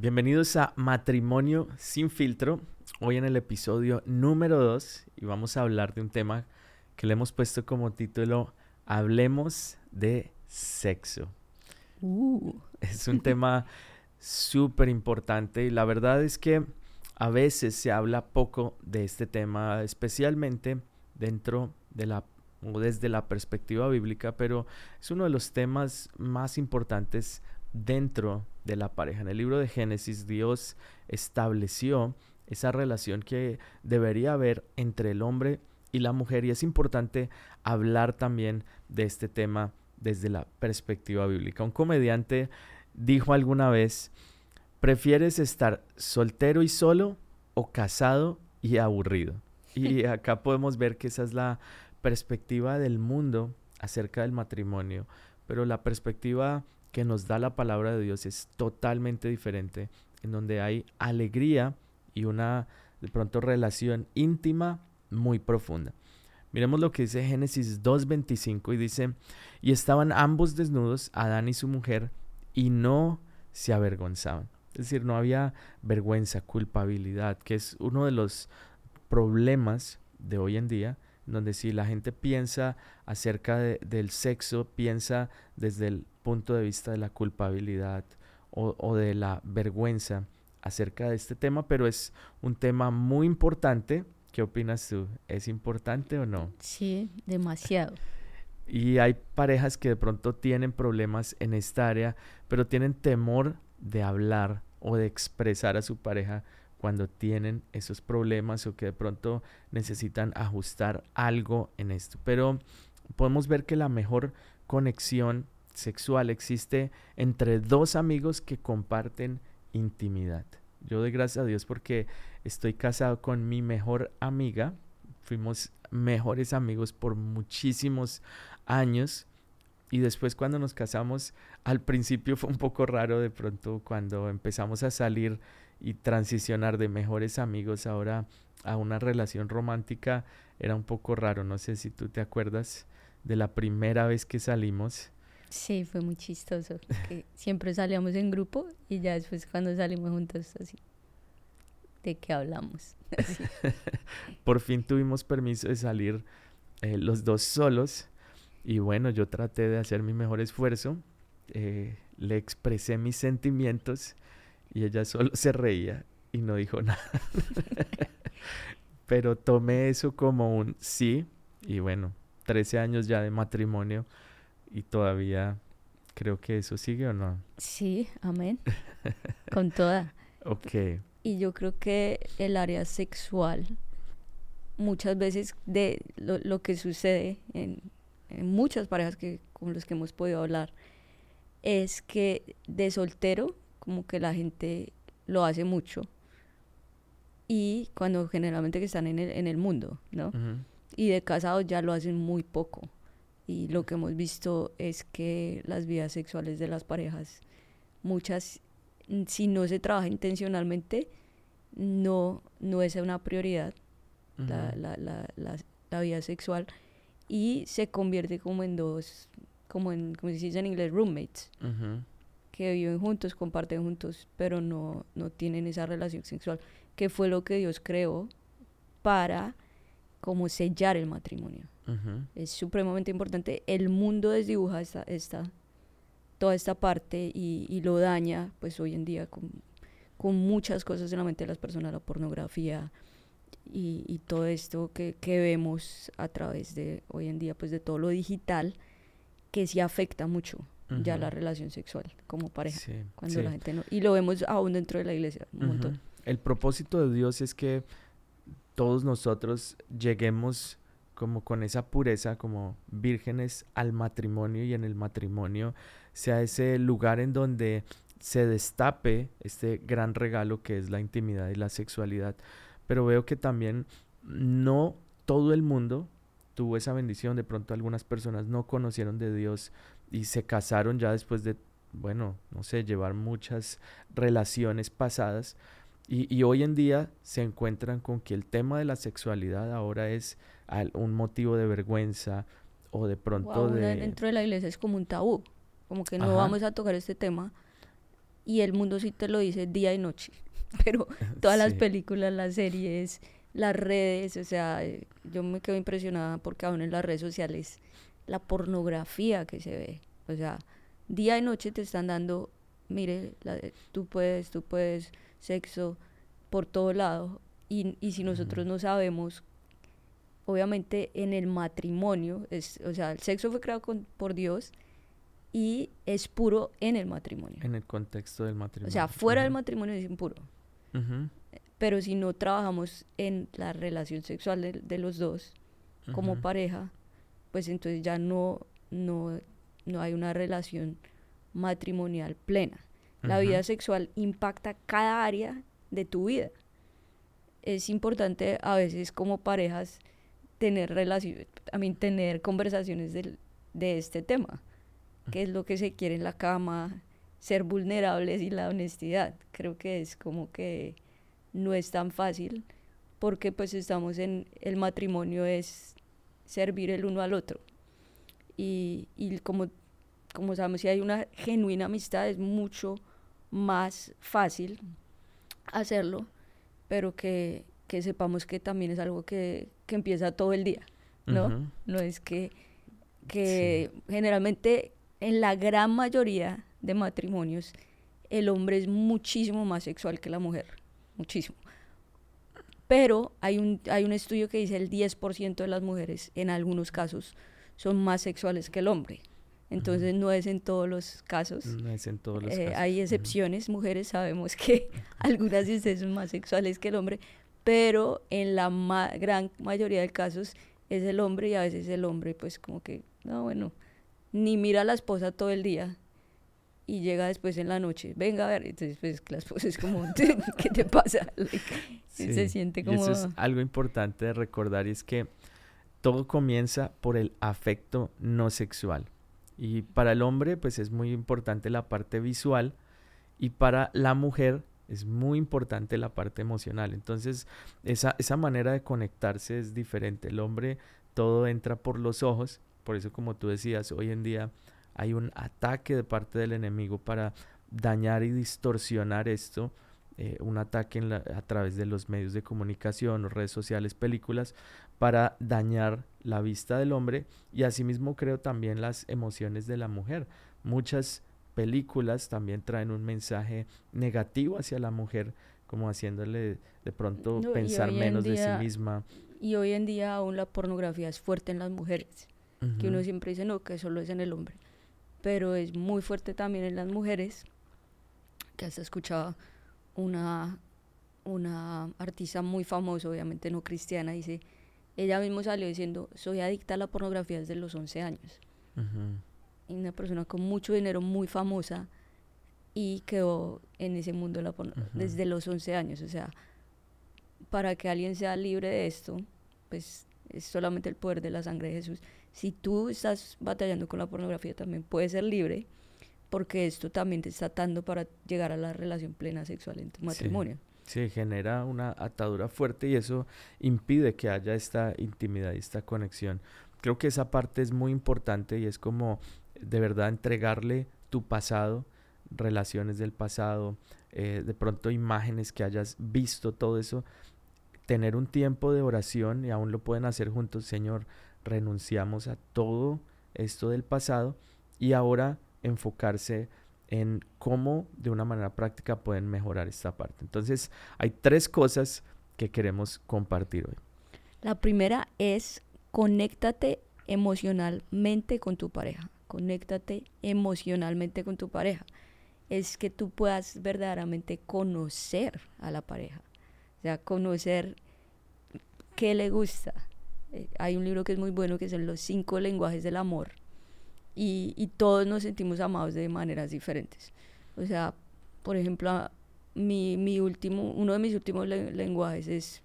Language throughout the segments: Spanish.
Bienvenidos a Matrimonio sin filtro. Hoy en el episodio número 2 y vamos a hablar de un tema que le hemos puesto como título Hablemos de sexo. Uh. Es un tema súper importante y la verdad es que a veces se habla poco de este tema, especialmente dentro de la o desde la perspectiva bíblica, pero es uno de los temas más importantes dentro de la pareja. En el libro de Génesis Dios estableció esa relación que debería haber entre el hombre y la mujer y es importante hablar también de este tema desde la perspectiva bíblica. Un comediante dijo alguna vez, ¿prefieres estar soltero y solo o casado y aburrido? Y acá podemos ver que esa es la perspectiva del mundo acerca del matrimonio, pero la perspectiva que nos da la palabra de Dios es totalmente diferente, en donde hay alegría y una de pronto relación íntima muy profunda. Miremos lo que dice Génesis 2.25 y dice, y estaban ambos desnudos, Adán y su mujer, y no se avergonzaban. Es decir, no había vergüenza, culpabilidad, que es uno de los problemas de hoy en día, donde si la gente piensa acerca del sexo, piensa desde el punto de vista de la culpabilidad o, de la vergüenza acerca de este tema, pero es un tema muy importante. ¿Qué opinas tú? ¿Es importante o no? Sí, demasiado. Y hay parejas que de pronto tienen problemas en esta área, pero tienen temor de hablar o de expresar a su pareja cuando tienen esos problemas o que de pronto necesitan ajustar algo en esto. Pero podemos ver que la mejor conexión sexual existe entre dos amigos que comparten intimidad. Yo doy gracias a Dios porque estoy casado con mi mejor amiga. Fuimos mejores amigos por muchísimos años. Y después cuando nos casamos, al principio fue un poco raro de pronto cuando empezamos a salir y transicionar de mejores amigos ahora a una relación romántica era un poco raro. No sé si tú te acuerdas de la primera vez que salimos. Sí, fue muy chistoso. Que siempre salíamos en grupo y ya después cuando salimos juntos así. ¿De qué hablamos? Por fin tuvimos permiso de salir eh, los dos solos y bueno, yo traté de hacer mi mejor esfuerzo. Eh, le expresé mis sentimientos y ella solo se reía y no dijo nada. Pero tomé eso como un sí y bueno, 13 años ya de matrimonio y todavía creo que eso sigue o no. Sí, amén. Con toda. Ok. Y yo creo que el área sexual, muchas veces de lo, que sucede en, en, muchas parejas que, con las que hemos podido hablar, es que de soltero como que la gente lo hace mucho. Y cuando generalmente que están en el, en el mundo, ¿no? Y de casados ya lo hacen muy poco. Y lo que hemos visto es que las vidas sexuales de las parejas, muchas, si no se trabaja intencionalmente, no, no es una prioridad la, la, la, la, vida sexual y se convierte como en dos, como en, como se dice en inglés, roommates que viven juntos, comparten juntos, pero no, no tienen esa relación sexual, que fue lo que Dios creó para como sellar el matrimonio. Es supremamente importante. El mundo desdibuja esta, esta, toda esta parte y, lo daña, pues hoy en día, con, con, muchas cosas en la mente de las personas, la pornografía y, y todo esto que, que, vemos a través de hoy en día, pues de todo lo digital, que sí afecta mucho ya la relación sexual como pareja. cuando la gente no, y lo vemos aún dentro de la iglesia un montón. El propósito de Dios es que todos nosotros lleguemos como con esa pureza, como vírgenes al matrimonio y en el matrimonio sea ese lugar en donde se destape este gran regalo que es la intimidad y la sexualidad. Pero veo que también no todo el mundo tuvo esa bendición, de pronto algunas personas no conocieron de Dios y se casaron ya después de, bueno, no sé, llevar muchas relaciones pasadas. Y, hoy en día se encuentran con que el tema de la sexualidad ahora es un motivo de vergüenza o de pronto de... Dentro de la iglesia es como un tabú, como que no vamos a tocar este tema. y el mundo sí te lo dice día y noche. Pero todas las películas, las series, las redes, o sea, eh, yo me quedo impresionada porque aún en las redes sociales la pornografía que se ve, o sea, día y noche te están dando, mire, tú puedes, tú puedes, sexo por todo lado. Y, y si nosotros no sabemos, obviamente en el matrimonio, es, o sea, el sexo fue creado por Dios y es puro en el matrimonio. En el contexto del matrimonio. O sea, fuera del matrimonio es impuro. Pero si no trabajamos en la relación sexual de, los dos como pareja, pues entonces ya no, no, no hay una relación matrimonial plena. La vida sexual impacta cada área de tu vida. Es importante a veces como parejas tener relaciones, también tener conversaciones de este tema. ¿Qué es lo que se quiere en la cama? Ser vulnerables y la honestidad. Creo que es como que no es tan fácil porque pues estamos en el matrimonio es servir el uno al otro. Y, y como, como sabemos, si hay una genuina amistad es mucho más fácil hacerlo, pero que, que sepamos que también es algo que, que empieza todo el día, ¿no? No es que, que generalmente en la gran mayoría de matrimonios el hombre es muchísimo más sexual que la mujer, muchísimo. Pero hay un, hay un estudio que dice el 10% de las mujeres en algunos casos son más sexuales que el hombre. Entonces no es en todos los casos. No es en todos los eh, casos. Hay excepciones, mujeres sabemos que algunas ustedes son más sexuales que el hombre, pero en la gran mayoría de casos es el hombre y a veces el hombre pues como que, no, bueno, ni mira a la esposa todo el día y llega después en la noche, venga a ver, entonces pues la esposa es como, ¿qué te pasa? Se siente como... eso es algo importante de recordar y es que todo comienza por el afecto no sexual. Y para el hombre pues es muy importante la parte visual y para la mujer es muy importante la parte emocional. Entonces esa, esa manera de conectarse es diferente. El hombre todo entra por los ojos por eso, como tú decías, hoy en día hay un ataque de parte del enemigo para dañar y distorsionar esto. Eh, un ataque a través de los medios de comunicación, redes sociales, películas, para dañar la vista del hombre y asimismo creo también las emociones de la mujer. Muchas películas también traen un mensaje negativo hacia la mujer, como haciéndole de pronto pensar menos de sí misma. Y hoy en día aún la pornografía es fuerte en las mujeres que uno siempre dice, no, que solo es en el hombre, pero es muy fuerte también en las mujeres, que hasta escuchaba una, una artista muy famosa, obviamente no cristiana, dice, ella misma salió diciendo, soy adicta a la pornografía desde los 11 años. Y una persona con mucho dinero, muy famosa, y quedó en ese mundo de la pornografía desde los 11 años. O sea, para que alguien sea libre de esto, pues es solamente el poder de la sangre de Jesús si tú estás batallando con la pornografía también puedes ser libre porque esto también te está atando para llegar a la relación plena sexual en tu matrimonio. Sí, genera una atadura fuerte y eso impide que haya esta intimidad y esta conexión. Creo que esa parte es muy importante y es como de verdad entregarle tu pasado, relaciones del pasado, eh, de pronto imágenes que hayas visto, todo eso, tener un tiempo de oración y aún lo pueden hacer juntos, Señor, renunciamos a todo esto del pasado y ahora enfocarse en cómo de una manera práctica pueden mejorar esta parte. Entonces, hay tres cosas que queremos compartir hoy. La primera es conéctate emocionalmente con tu pareja. Conéctate emocionalmente con tu pareja. Es que tú puedas verdaderamente conocer a la pareja. O sea, conocer qué le gusta, eh, hay un libro que es muy bueno que son los cinco lenguajes del amor y, todos nos sentimos amados de maneras diferentes. O sea, por ejemplo, mi, mi último, uno de mis últimos lenguajes es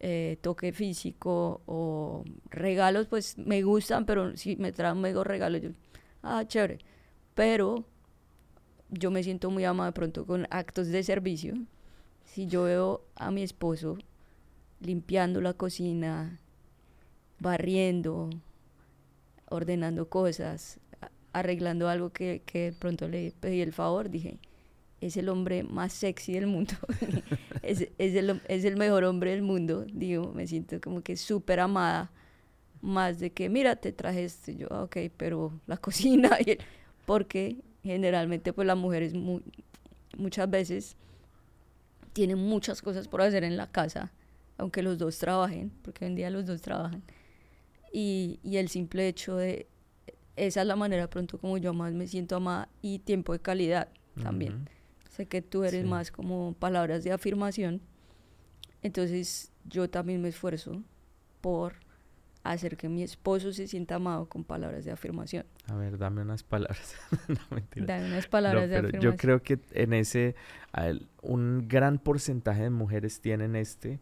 eh, toque físico o regalos, pues me gustan, pero si me traen mego regalos, yo, ah, chévere. Pero yo me siento muy amada de pronto con actos de servicio. Si yo veo a mi esposo limpiando la cocina, barriendo, ordenando cosas, arreglando algo que, que pronto le pedí el favor, dije, es el hombre más sexy del mundo, es, es, el, es, el, mejor hombre del mundo, digo, me siento como que súper amada, más de que, mira, te traje esto, yo, ah, ok, pero la cocina, porque generalmente pues la mujer es muy, muchas veces tienen muchas cosas por hacer en la casa, aunque los dos trabajen, porque hoy en día los dos trabajan, y, y el simple hecho de, esa es la manera pronto como yo más me siento amada y tiempo de calidad también. Sé que tú eres más como palabras de afirmación. Entonces yo también me esfuerzo por hacer que mi esposo se sienta amado con palabras de afirmación. A ver, dame unas palabras. no, mentira. Dame unas palabras de afirmación. Yo creo que en ese, un gran porcentaje de mujeres tienen este,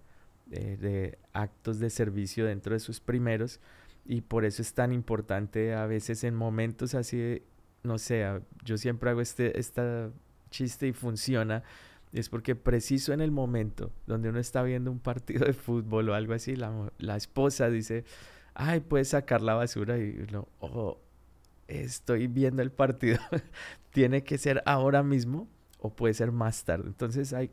eh, de actos de servicio dentro de sus primeros, y por eso es tan importante a veces en momentos así, no sé, yo siempre hago este, esta chiste y funciona, es porque preciso en el momento donde uno está viendo un partido de fútbol o algo así, la, la esposa dice, ay, puedes sacar la basura y uno, oh, estoy viendo el partido, tiene que ser ahora mismo o puede ser más tarde. Entonces hay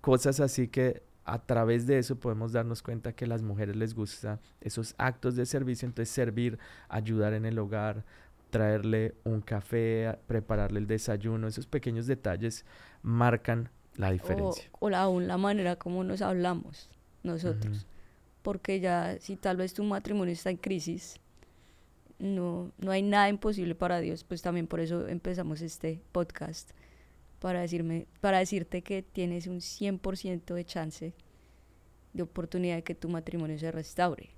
cosas así que a través de eso podemos darnos cuenta que a las mujeres les gusta esos actos de servicio, entonces servir, ayudar en el hogar, traerle un café, prepararle el desayuno, esos pequeños detalles marcan la diferencia. O, aún la manera como nos hablamos nosotros. Porque ya si tal vez tu matrimonio está en crisis, no, no hay nada imposible para Dios, pues también por eso empezamos este podcast, para, decirme, para decirte que tienes un 100% de chance de oportunidad de que tu matrimonio se restaure.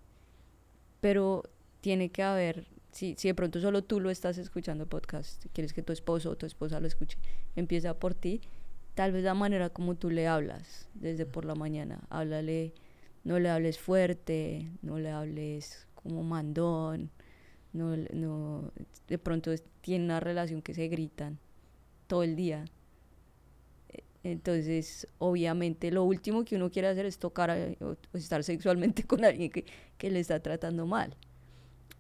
Pero tiene que haber si, si de pronto solo tú lo estás escuchando podcast, quieres que tu esposo o tu esposa lo escuche, empieza por ti, tal vez la manera como tú le hablas desde por la mañana, háblale, no le hables fuerte, no le hables como mandón, no, no, de pronto tiene una relación que se gritan todo el día. Entonces, obviamente, lo último que uno quiere hacer es tocar o, estar sexualmente con alguien que, que le está tratando mal.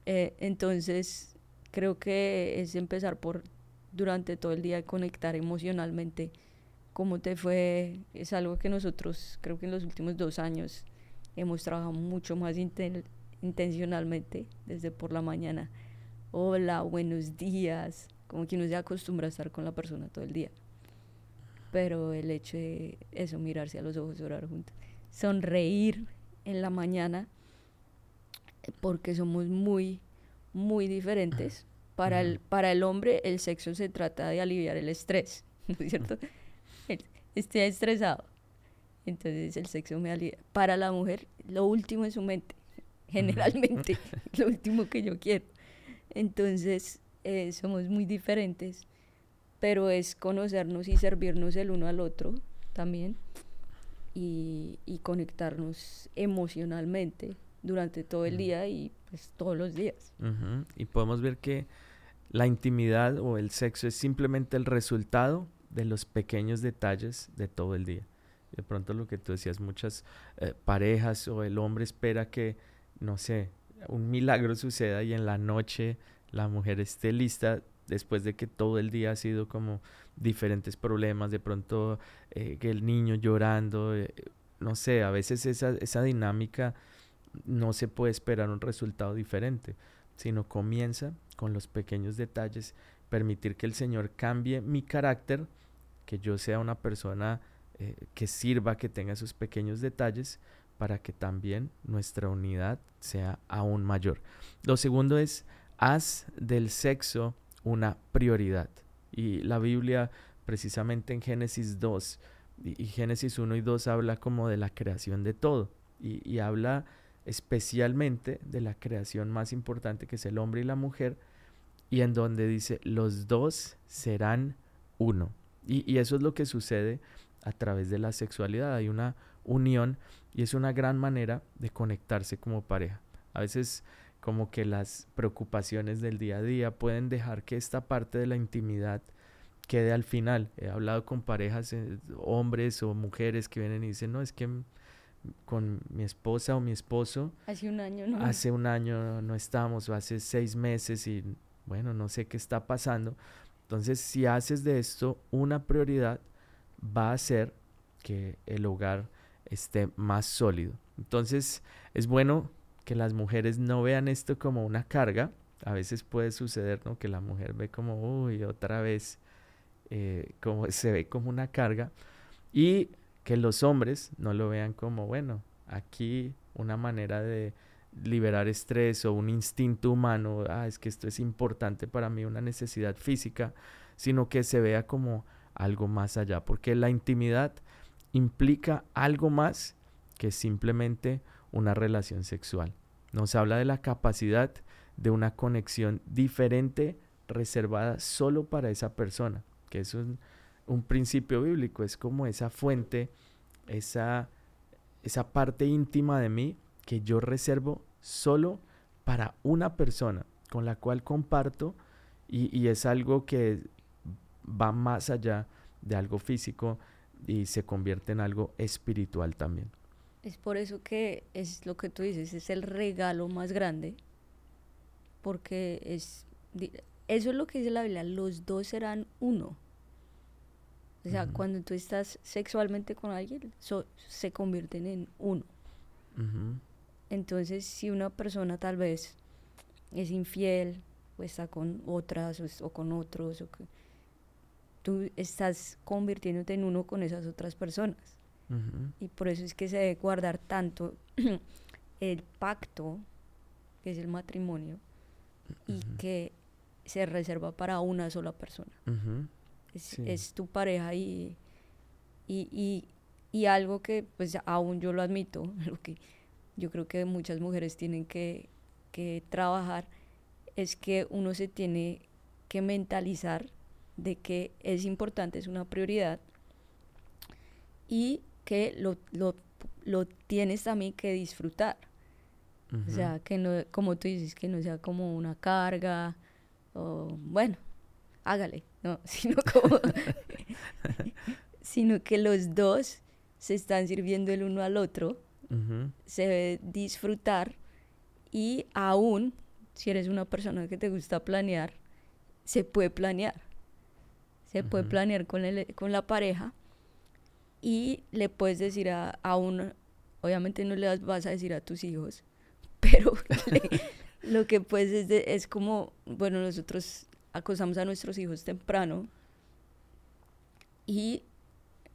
Eh, entonces, creo que es empezar por durante todo el día conectar emocionalmente cómo te fue. Es algo que nosotros, creo que en los últimos dos años, hemos trabajado mucho más intencionalmente desde por la mañana. Hola, buenos días. Como que uno se acostumbra a estar con la persona todo el día. Pero el hecho de eso, mirarse a los ojos, orar juntos, sonreír en la mañana porque somos muy, muy diferentes. Para el, para el hombre el sexo se trata de aliviar el estrés, ¿no es cierto? Estoy estresado, entonces el sexo me alivia. Para la mujer lo último es su mente, generalmente, lo último que yo quiero. Entonces eh, somos muy diferentes, pero es conocernos y servirnos el uno al otro también y, y conectarnos emocionalmente durante todo el día y pues todos los días. Y podemos ver que la intimidad o el sexo es simplemente el resultado de los pequeños detalles de todo el día. De pronto lo que tú decías, muchas eh, parejas o el hombre espera que, no sé, un milagro suceda y en la noche la mujer esté lista después de que todo el día ha sido como diferentes problemas, de pronto eh, que el niño llorando, eh, no sé, a veces esa, esa dinámica no se puede esperar un resultado diferente, sino comienza con los pequeños detalles, permitir que el Señor cambie mi carácter, que yo sea una persona eh, que sirva, que tenga esos pequeños detalles, para que también nuestra unidad sea aún mayor. Lo segundo es, haz del sexo una prioridad. Y la Biblia, precisamente en Génesis 2, y, Génesis 1 y 2 habla como de la creación de todo, y, habla especialmente de la creación más importante que es el hombre y la mujer, y en donde dice, los dos serán uno. Y, eso es lo que sucede a través de la sexualidad. Hay una unión y es una gran manera de conectarse como pareja. A veces como que las preocupaciones del día a día pueden dejar que esta parte de la intimidad quede al final. He hablado con parejas, eh, hombres o mujeres que vienen y dicen, no, es que con mi esposa o mi esposo. Hace un año, ¿no? Hace un año no estamos, o hace seis meses y bueno, no sé qué está pasando. Entonces, si haces de esto una prioridad, va a hacer que el hogar esté más sólido. Entonces es bueno que las mujeres no vean esto como una carga. A veces puede suceder ¿no? que la mujer ve como, uy, otra vez, eh, como se ve como una carga. Y que los hombres no lo vean como, bueno, aquí una manera de liberar estrés o un instinto humano, ah, es que esto es importante para mí, una necesidad física, sino que se vea como algo más allá, porque la intimidad implica algo más que simplemente una relación sexual. Nos habla de la capacidad de una conexión diferente, reservada solo para esa persona, que es un, un principio bíblico, es como esa fuente, esa, esa parte íntima de mí que yo reservo solo para una persona con la cual comparto y, y, es algo que va más allá de algo físico y se convierte en algo espiritual también. Es por eso que es lo que tú dices, es el regalo más grande, porque es, eso es lo que dice la Biblia, los dos serán uno. O sea, uh -huh. cuando tú estás sexualmente con alguien, so, se convierten en uno. Uh -huh. Entonces, si una persona tal vez es infiel, o está con otras, o, o con otros, o que, tú estás convirtiéndote en uno con esas otras personas. Uh -huh. Y por eso es que se debe guardar tanto el pacto, que es el matrimonio, uh -huh. y que se reserva para una sola persona. Uh -huh. es, sí. es, tu pareja y, y, y, y, algo que pues aún yo lo admito, lo que yo creo que muchas mujeres tienen que, que trabajar, es que uno se tiene que mentalizar de que es importante, es una prioridad y que lo, lo, lo tienes también que disfrutar. Uh -huh. O sea, que no, como tú dices, que no sea como una carga o, bueno, hágale, no, sino como, sino que los dos se están sirviendo el uno al otro, uh -huh. se debe disfrutar y aún si eres una persona que te gusta planear, se puede planear. Se uh -huh. puede planear con, el, con la pareja y le puedes decir a, a uno, obviamente no le vas a decir a tus hijos, pero le, lo que pues es, de, es como, bueno, nosotros acosamos a nuestros hijos temprano y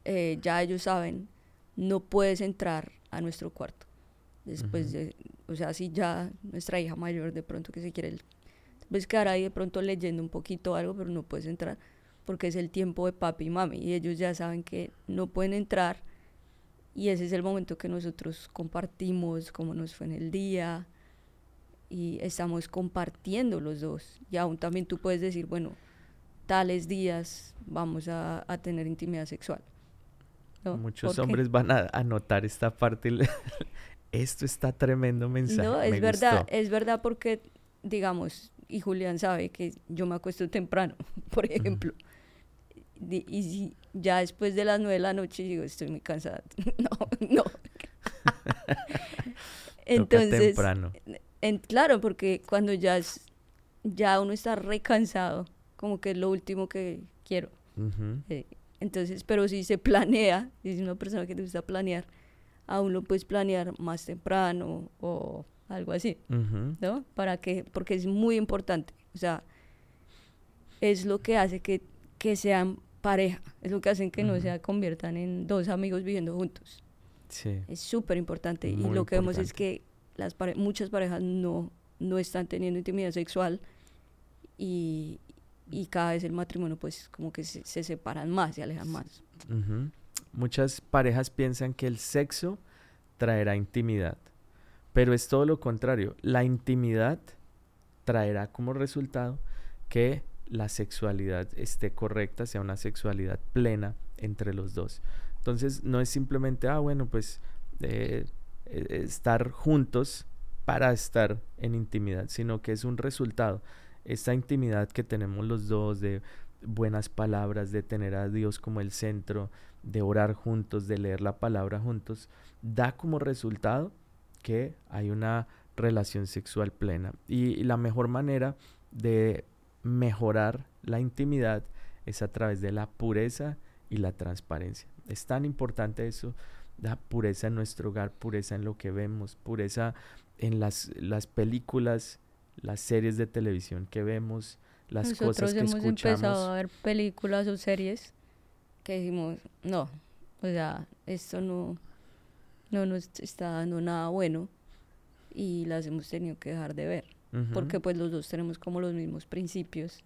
eh, ya ellos saben, no puedes entrar a nuestro cuarto. Después uh -huh. de, o sea, si ya nuestra hija mayor de pronto que se quiere, puedes quedar ahí de pronto leyendo un poquito algo, pero no puedes entrar porque es el tiempo de papi y mami y ellos ya saben que no pueden entrar y ese es el momento que nosotros compartimos cómo nos fue en el día y estamos compartiendo los dos. Y aún también tú puedes decir bueno tales días vamos a, a tener intimidad sexual. ¿no? muchos hombres van a, a notar esta parte. Esto está tremendo mensaje no es me verdad gustó. es verdad porque digamos y Julián sabe que yo me acuesto temprano por ejemplo. mm y si ya después de las nueve de la noche digo, estoy muy cansada. no, no. Entonces, en, claro, porque cuando ya, es, ya uno está recansado, como que es lo último que quiero. Uh -huh. eh, entonces, pero si se planea, si es una persona que te gusta planear, aún lo puedes planear más temprano o algo así, uh -huh. ¿no? Para que, porque es muy importante, o sea, es lo que hace que, que sean pareja, es lo que hacen que uh -huh. no se conviertan en dos amigos viviendo juntos. Sí. Es súper importante y lo que vemos es que las pare muchas parejas no, no están teniendo intimidad sexual y, y cada vez el matrimonio pues como que se, se separan más, se alejan más. Uh -huh. Muchas parejas piensan que el sexo traerá intimidad, pero es todo lo contrario. La intimidad traerá como resultado que la sexualidad esté correcta, sea una sexualidad plena entre los dos. Entonces no es simplemente, ah, bueno, pues eh, estar juntos para estar en intimidad, sino que es un resultado. Esta intimidad que tenemos los dos de buenas palabras, de tener a Dios como el centro, de orar juntos, de leer la palabra juntos, da como resultado que hay una relación sexual plena. Y la mejor manera de mejorar la intimidad es a través de la pureza y la transparencia. Es tan importante eso, la pureza en nuestro hogar, pureza en lo que vemos, pureza en las, las películas, las series de televisión que vemos, las cosas que hemos escuchamos. empezado a ver películas o series que decimos, no, o sea, esto no, no nos está dando nada bueno y las hemos tenido que dejar de ver. Porque pues los dos tenemos como los mismos principios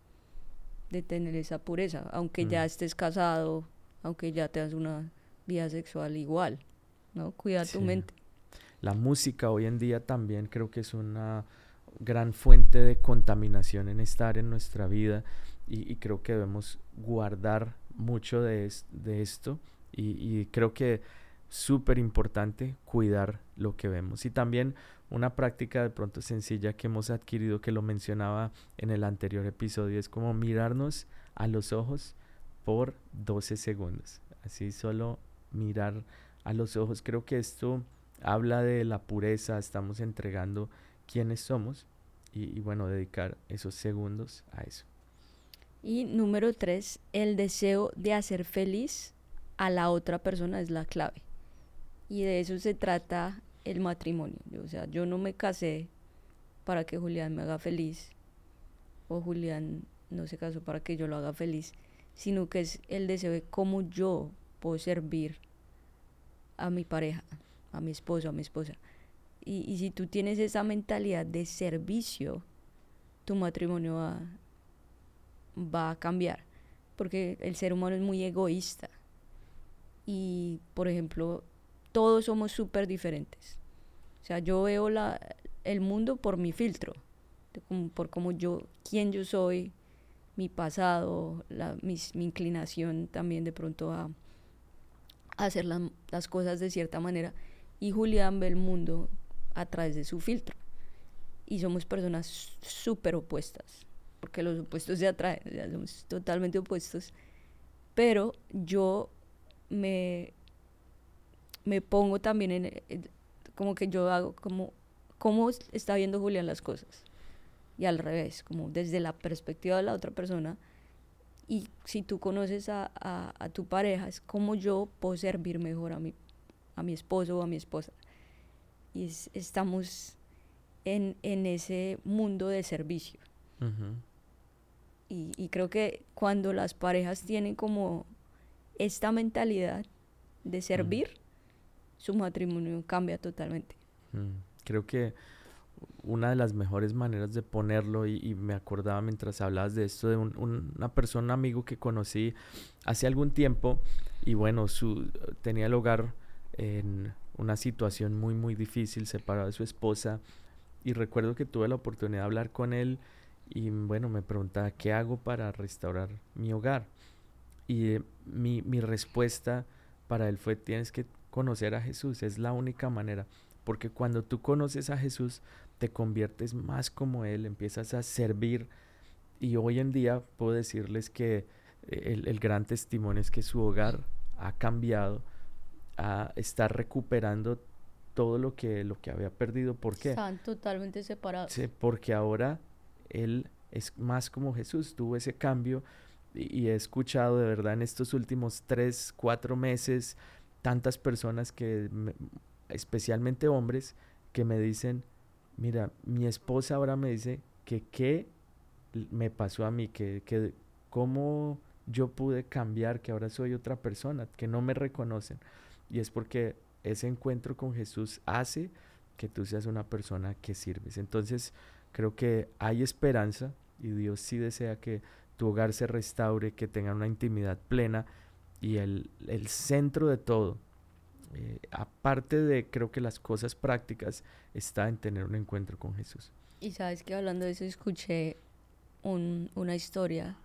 de tener esa pureza, aunque ya mm. estés casado, aunque ya tengas una vida sexual igual, ¿no? Cuida tu mente. La música hoy en día también creo que es una gran fuente de contaminación en estar en nuestra vida y, creo que debemos guardar mucho de, de esto y, y creo que súper importante cuidar lo que vemos. Y también una práctica de pronto sencilla que hemos adquirido, que lo mencionaba en el anterior episodio, es como mirarnos a los ojos por 12 segundos. Así solo mirar a los ojos. Creo que esto habla de la pureza, estamos entregando quiénes somos y, y bueno, dedicar esos segundos a eso. Y número tres, el deseo de hacer feliz a la otra persona es la clave. Y de eso se trata el matrimonio. O sea, yo no me casé para que Julián me haga feliz o Julián no se casó para que yo lo haga feliz, sino que es el deseo de cómo yo puedo servir a mi pareja, a mi esposo, a mi esposa. Y, y si tú tienes esa mentalidad de servicio, tu matrimonio va, va a cambiar, porque el ser humano es muy egoísta. Y, por ejemplo, todos somos súper diferentes. O sea, yo veo la, el mundo por mi filtro, por cómo yo, quién yo soy, mi pasado, la, mi, inclinación también de pronto a, hacer las cosas de cierta manera. Y Julián ve el mundo a través de su filtro. Y somos personas súper opuestas, porque los opuestos se atraen, somos totalmente opuestos. Pero yo me me pongo también en, como que yo hago como cómo está viendo Julián las cosas y al revés, como desde la perspectiva de la otra persona. Y si tú conoces a, a, tu pareja, es como yo puedo servir mejor a mi, a mi esposo o a mi esposa. Y estamos en, en, ese mundo de servicio. y, y, creo que cuando las parejas tienen como esta mentalidad de servir, su matrimonio cambia totalmente. Mm, creo que una de las mejores maneras de ponerlo, y, me acordaba mientras hablabas de esto, de una persona, amigo que conocí hace algún tiempo, y bueno, su, tenía el hogar en una situación muy, muy difícil, separado de su esposa, y recuerdo que tuve la oportunidad de hablar con él, y bueno, me preguntaba, ¿qué hago para restaurar mi hogar? Y eh, mi, mi respuesta para él fue, tienes que conocer a Jesús, es la única manera, porque cuando tú conoces a Jesús, te conviertes más como Él, empiezas a servir y hoy en día puedo decirles que eh, el, gran testimonio es que su hogar ha cambiado, a, está recuperando todo lo que, lo que había perdido. ¿Por qué? Están totalmente separados. Sí, porque ahora Él es más como Jesús, tuvo ese cambio y, y he escuchado de verdad en estos últimos tres, cuatro meses, tantas personas que, especialmente hombres, que me dicen, mira, mi esposa ahora me dice que qué me pasó a mí, que, que cómo yo pude cambiar, que ahora soy otra persona, que no me reconocen. Y es porque ese encuentro con Jesús hace que tú seas una persona que sirves. Entonces, creo que hay esperanza y Dios sí desea que tu hogar se restaure, que tenga una intimidad plena y el, centro de todo, eh, aparte de creo que las cosas prácticas, está en tener un encuentro con Jesús. Y sabes que hablando de eso escuché una historia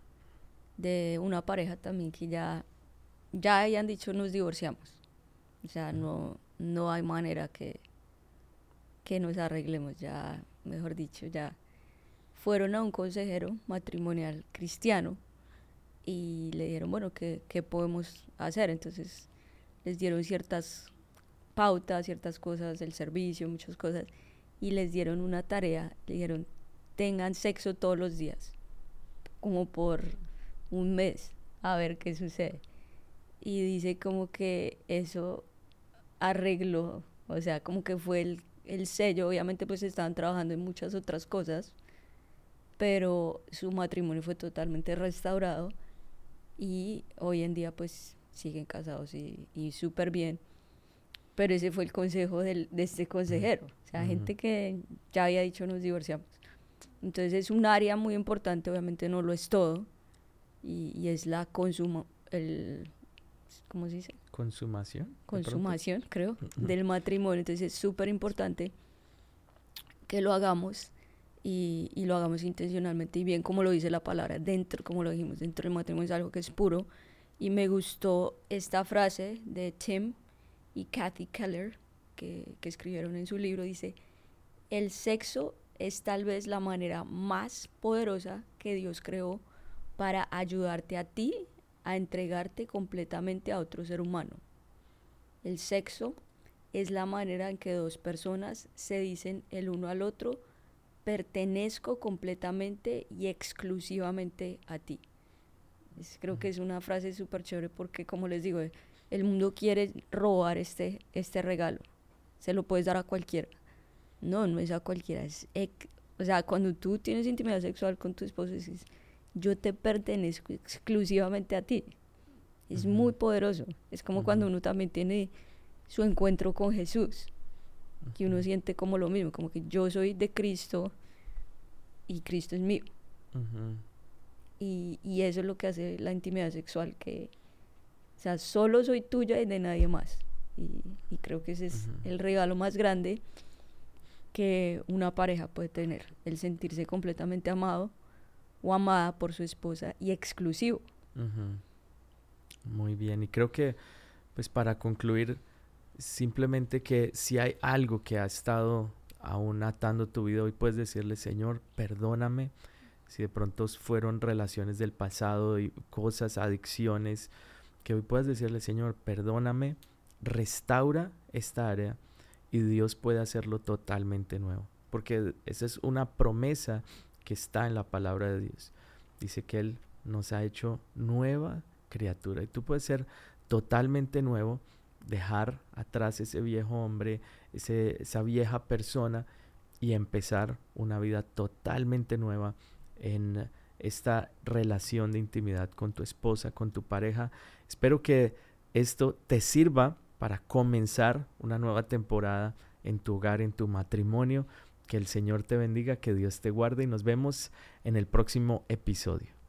de una pareja también que ya, ya hayan dicho nos divorciamos. O sea, no, no hay manera que, que nos arreglemos, ya, mejor dicho, ya fueron a un consejero matrimonial cristiano y le dijeron, bueno, ¿qué, ¿qué, podemos hacer? Entonces les dieron ciertas pautas, ciertas cosas del servicio, muchas cosas, y les dieron una tarea, le dijeron, tengan sexo todos los días, como por un mes, a ver qué sucede. y dice como que eso arregló, o sea, como que fue el, el sello, obviamente pues estaban trabajando en muchas otras cosas, pero su matrimonio fue totalmente restaurado y hoy en día pues siguen casados y, y súper bien. Pero ese fue el consejo del, de este consejero, o sea, gente que ya había dicho nos divorciamos. Entonces es un área muy importante, obviamente no lo es todo, y, y es la consumo, el, ¿cómo se dice? Consumación. Consumación, creo, del matrimonio. Entonces es súper importante que lo hagamos y, lo hagamos intencionalmente y bien como lo dice la palabra, dentro, como lo dijimos, dentro del matrimonio es algo que es puro. Y me gustó esta frase de Tim y Kathy Keller que, que escribieron en su libro, dice, el sexo es tal vez la manera más poderosa que Dios creó para ayudarte a ti a entregarte completamente a otro ser humano. El sexo es la manera en que dos personas se dicen el uno al otro, pertenezco completamente y exclusivamente a ti. creo que es una frase súper chévere porque, como les digo, el mundo quiere robar este, este regalo. Se lo puedes dar a cualquiera. No, no es a cualquiera. Es o sea, cuando tú tienes intimidad sexual con tu esposo, dices, yo te pertenezco exclusivamente a ti. Es muy poderoso. Es como cuando uno también tiene su encuentro con Jesús, que uno siente como lo mismo, como que yo soy de Cristo y Cristo es mío. y, y, eso es lo que hace la intimidad sexual, que, o sea, solo soy tuya y de nadie más. Y, y creo que ese es el regalo más grande que una pareja puede tener, el sentirse completamente amado o amada por su esposa y exclusivo. Muy bien, y creo que pues para concluir, simplemente que si hay algo que ha estado aún atando tu vida, hoy puedes decirle, Señor, perdóname si de pronto fueron relaciones del pasado y cosas, adicciones, que hoy puedes decirle, Señor, perdóname, restaura esta área y Dios puede hacerlo totalmente nuevo. Porque esa es una promesa que está en la palabra de Dios. Dice que Él nos ha hecho nueva criatura. Y tú puedes ser totalmente nuevo, dejar atrás ese viejo hombre, ese, esa vieja persona y empezar una vida totalmente nueva en esta relación de intimidad con tu esposa, con tu pareja. Espero que esto te sirva para comenzar una nueva temporada en tu hogar, en tu matrimonio. Que el Señor te bendiga, que Dios te guarde y nos vemos en el próximo episodio.